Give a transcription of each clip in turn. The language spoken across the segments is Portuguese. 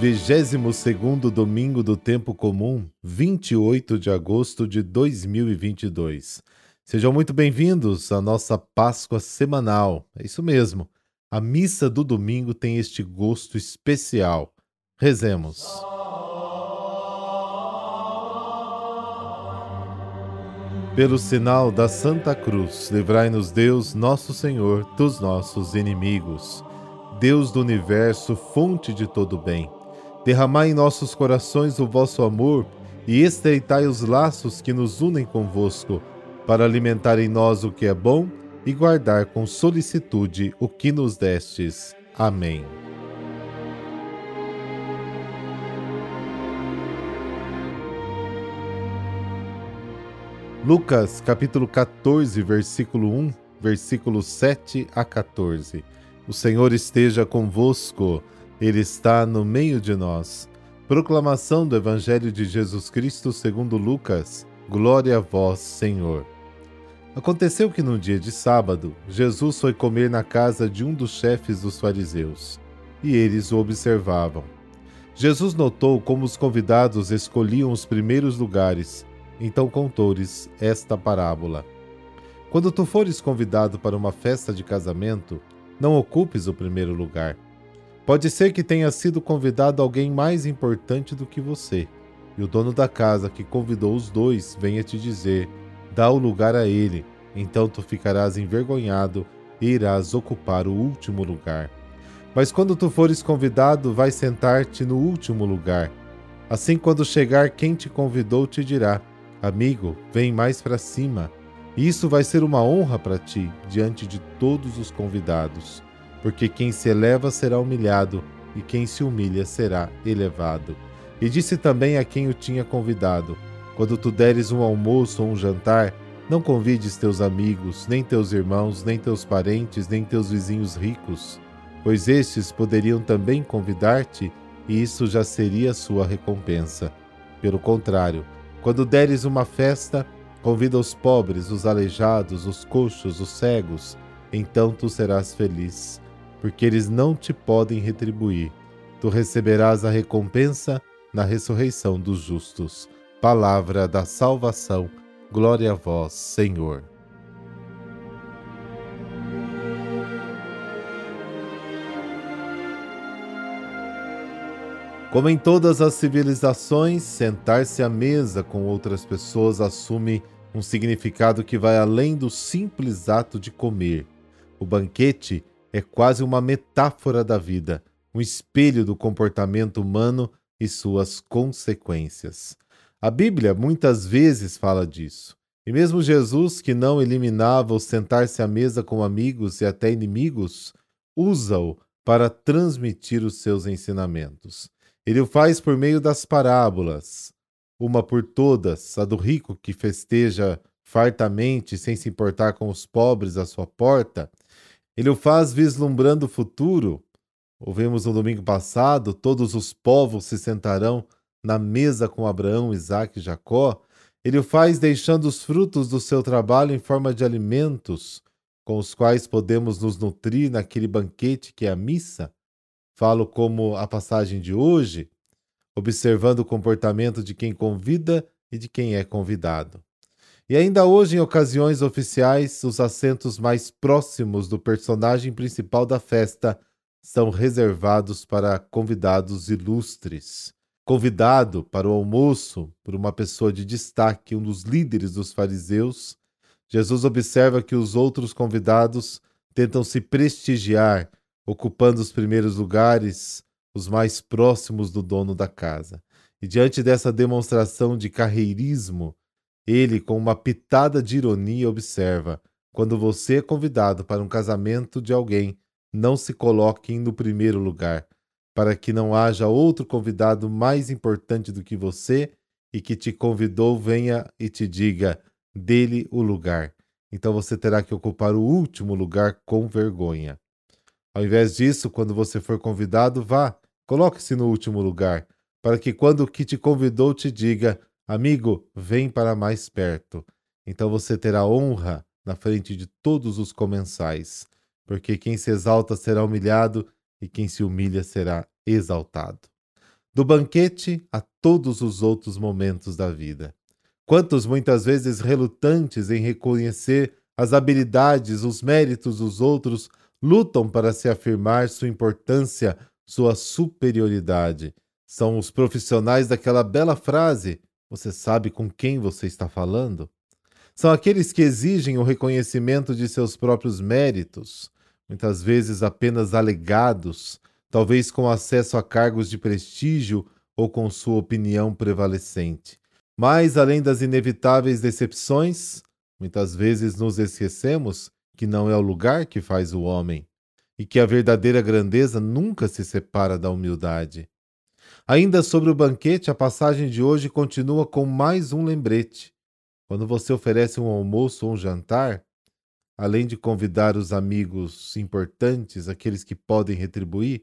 22º domingo do tempo comum, 28 de agosto de 2022. Sejam muito bem-vindos à nossa Páscoa semanal. É isso mesmo. A missa do domingo tem este gosto especial. Rezemos. Pelo sinal da Santa Cruz, livrai-nos Deus, nosso Senhor, dos nossos inimigos. Deus do universo, fonte de todo bem, derramai em nossos corações o vosso amor e estreitai os laços que nos unem convosco, para alimentar em nós o que é bom e guardar com solicitude o que nos destes. Amém. Lucas capítulo 14, versículo 1, versículo 7 a 14. O Senhor esteja convosco, Ele está no meio de nós. Proclamação do Evangelho de Jesus Cristo segundo Lucas. Glória a vós, Senhor. Aconteceu que no dia de sábado, Jesus foi comer na casa de um dos chefes dos fariseus, e eles o observavam. Jesus notou como os convidados escolhiam os primeiros lugares então contou-lhes esta parábola. Quando tu fores convidado para uma festa de casamento, não ocupes o primeiro lugar. Pode ser que tenha sido convidado alguém mais importante do que você, e o dono da casa que convidou os dois venha te dizer: dá o lugar a ele, então tu ficarás envergonhado e irás ocupar o último lugar. Mas quando tu fores convidado, vai sentar-te no último lugar. Assim, quando chegar quem te convidou, te dirá: Amigo, vem mais para cima. Isso vai ser uma honra para ti diante de todos os convidados, porque quem se eleva será humilhado e quem se humilha será elevado. E disse também a quem o tinha convidado: Quando tu deres um almoço ou um jantar, não convides teus amigos, nem teus irmãos, nem teus parentes, nem teus vizinhos ricos, pois estes poderiam também convidar-te, e isso já seria sua recompensa. Pelo contrário, quando deres uma festa, convida os pobres, os aleijados, os coxos, os cegos, então tu serás feliz, porque eles não te podem retribuir. Tu receberás a recompensa na ressurreição dos justos. Palavra da salvação. Glória a vós, Senhor. Como em todas as civilizações, sentar-se à mesa com outras pessoas assume um significado que vai além do simples ato de comer. O banquete é quase uma metáfora da vida, um espelho do comportamento humano e suas consequências. A Bíblia muitas vezes fala disso. E mesmo Jesus, que não eliminava o sentar-se à mesa com amigos e até inimigos, usa-o para transmitir os seus ensinamentos. Ele o faz por meio das parábolas, uma por todas, a do rico que festeja fartamente sem se importar com os pobres à sua porta. Ele o faz vislumbrando o futuro. Ouvimos no domingo passado: todos os povos se sentarão na mesa com Abraão, Isaac e Jacó. Ele o faz deixando os frutos do seu trabalho em forma de alimentos, com os quais podemos nos nutrir naquele banquete que é a missa. Falo como a passagem de hoje, observando o comportamento de quem convida e de quem é convidado. E ainda hoje, em ocasiões oficiais, os assentos mais próximos do personagem principal da festa são reservados para convidados ilustres. Convidado para o almoço por uma pessoa de destaque, um dos líderes dos fariseus, Jesus observa que os outros convidados tentam se prestigiar ocupando os primeiros lugares, os mais próximos do dono da casa. E diante dessa demonstração de carreirismo, ele, com uma pitada de ironia, observa: quando você é convidado para um casamento de alguém, não se coloque no primeiro lugar, para que não haja outro convidado mais importante do que você e que te convidou venha e te diga: dele o lugar. Então você terá que ocupar o último lugar com vergonha. Ao invés disso, quando você for convidado, vá, coloque-se no último lugar, para que quando o que te convidou te diga, amigo, vem para mais perto. Então você terá honra na frente de todos os comensais, porque quem se exalta será humilhado e quem se humilha será exaltado. do banquete a todos os outros momentos da vida. Quantos muitas vezes relutantes em reconhecer as habilidades, os méritos dos outros, lutam para se afirmar sua importância, sua superioridade. São os profissionais daquela bela frase: Você sabe com quem você está falando? São aqueles que exigem o reconhecimento de seus próprios méritos, muitas vezes apenas alegados, talvez com acesso a cargos de prestígio ou com sua opinião prevalecente. Mas, além das inevitáveis decepções, muitas vezes nos esquecemos que não é o lugar que faz o homem e que a verdadeira grandeza nunca se separa da humildade. Ainda sobre o banquete, a passagem de hoje continua com mais um lembrete. Quando você oferece um almoço ou um jantar, além de convidar os amigos importantes, aqueles que podem retribuir,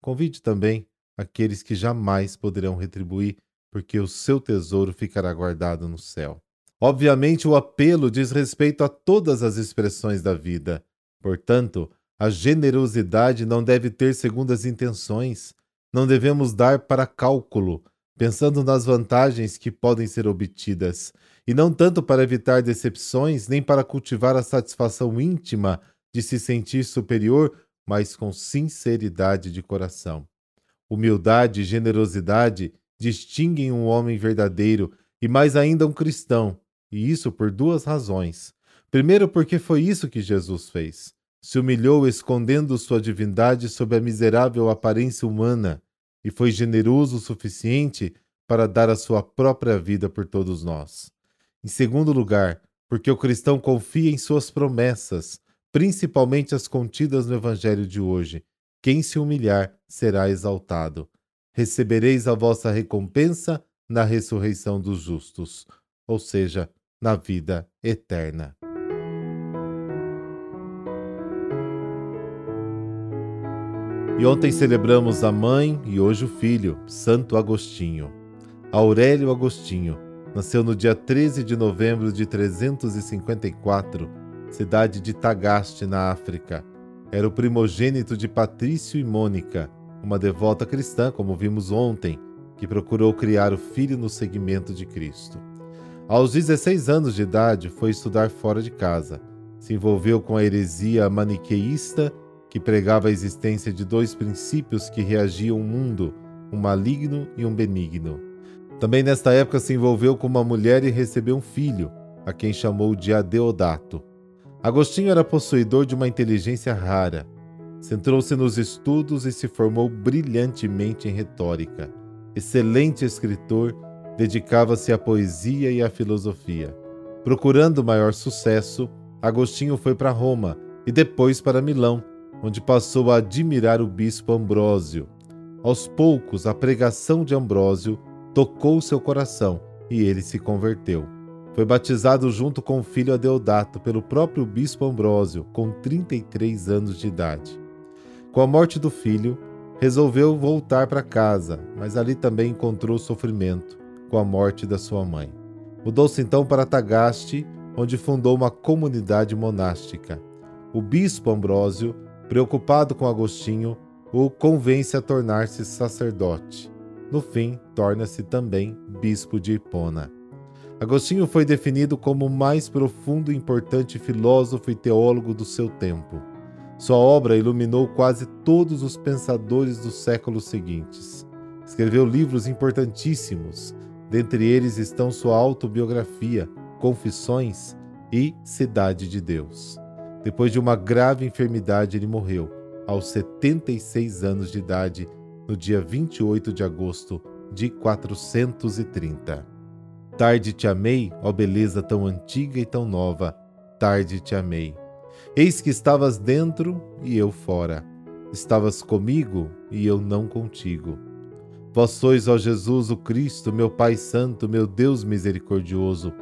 convide também aqueles que jamais poderão retribuir, porque o seu tesouro ficará guardado no céu. Obviamente, o apelo diz respeito a todas as expressões da vida. Portanto, a generosidade não deve ter segundas intenções. Não devemos dar para cálculo, pensando nas vantagens que podem ser obtidas, e não tanto para evitar decepções, nem para cultivar a satisfação íntima de se sentir superior, mas com sinceridade de coração. Humildade e generosidade distinguem um homem verdadeiro e mais ainda um cristão, e isso por duas razões. Primeiro, porque foi isso que Jesus fez. Se humilhou escondendo sua divindade sob a miserável aparência humana e foi generoso o suficiente para dar a sua própria vida por todos nós. Em segundo lugar, porque o cristão confia em suas promessas, principalmente as contidas no Evangelho de hoje. Quem se humilhar será exaltado. Recebereis a vossa recompensa na ressurreição dos justos. Ou seja, na vida eterna. E ontem celebramos a mãe e hoje o filho, Santo Agostinho. Aurélio Agostinho nasceu no dia 13 de novembro de 354, cidade de Tagaste, na África. Era o primogênito de Patrício e Mônica, uma devota cristã, como vimos ontem, que procurou criar o filho no seguimento de Cristo. Aos 16 anos de idade, foi estudar fora de casa. Se envolveu com a heresia maniqueísta, que pregava a existência de dois princípios que reagiam ao mundo, um maligno e um benigno. Também nesta época se envolveu com uma mulher e recebeu um filho, a quem chamou de Adeodato. Agostinho era possuidor de uma inteligência rara. Centrou-se nos estudos e se formou brilhantemente em retórica. Excelente escritor, dedicava-se à poesia e à filosofia. Procurando maior sucesso, Agostinho foi para Roma e depois para Milão, onde passou a admirar o bispo Ambrósio. Aos poucos, a pregação de Ambrósio tocou seu coração e ele se converteu. Foi batizado junto com o filho Adeodato pelo próprio bispo Ambrósio, com 33 anos de idade. Com a morte do filho, resolveu voltar para casa, mas ali também encontrou sofrimento com a morte da sua mãe. Mudou-se então para Tagaste, onde fundou uma comunidade monástica. O bispo Ambrósio, preocupado com Agostinho, o convence a tornar-se sacerdote. No fim, torna-se também bispo de Hipona. Agostinho foi definido como o mais profundo e importante filósofo e teólogo do seu tempo. Sua obra iluminou quase todos os pensadores dos séculos seguintes. Escreveu livros importantíssimos, Dentre eles estão sua autobiografia, Confissões e Cidade de Deus. Depois de uma grave enfermidade, ele morreu, aos 76 anos de idade, no dia 28 de agosto de 430. Tarde te amei, ó beleza tão antiga e tão nova, tarde te amei. Eis que estavas dentro e eu fora. Estavas comigo e eu não contigo. Vós sois, ó Jesus, o Cristo, meu Pai Santo, meu Deus misericordioso.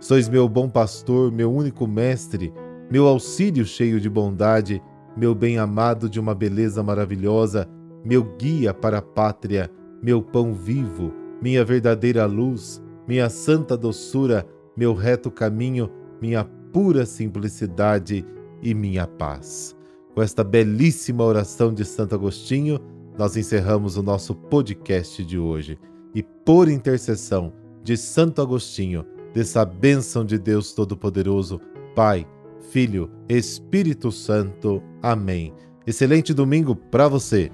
Sois meu bom pastor, meu único mestre, meu auxílio cheio de bondade, meu bem-amado de uma beleza maravilhosa, meu guia para a pátria, meu pão vivo, minha verdadeira luz, minha santa doçura, meu reto caminho, minha pura simplicidade e minha paz. Com esta belíssima oração de Santo Agostinho, nós encerramos o nosso podcast de hoje. E por intercessão de Santo Agostinho, dessa bênção de Deus Todo-Poderoso, Pai, Filho, Espírito Santo. Amém. Excelente domingo para você.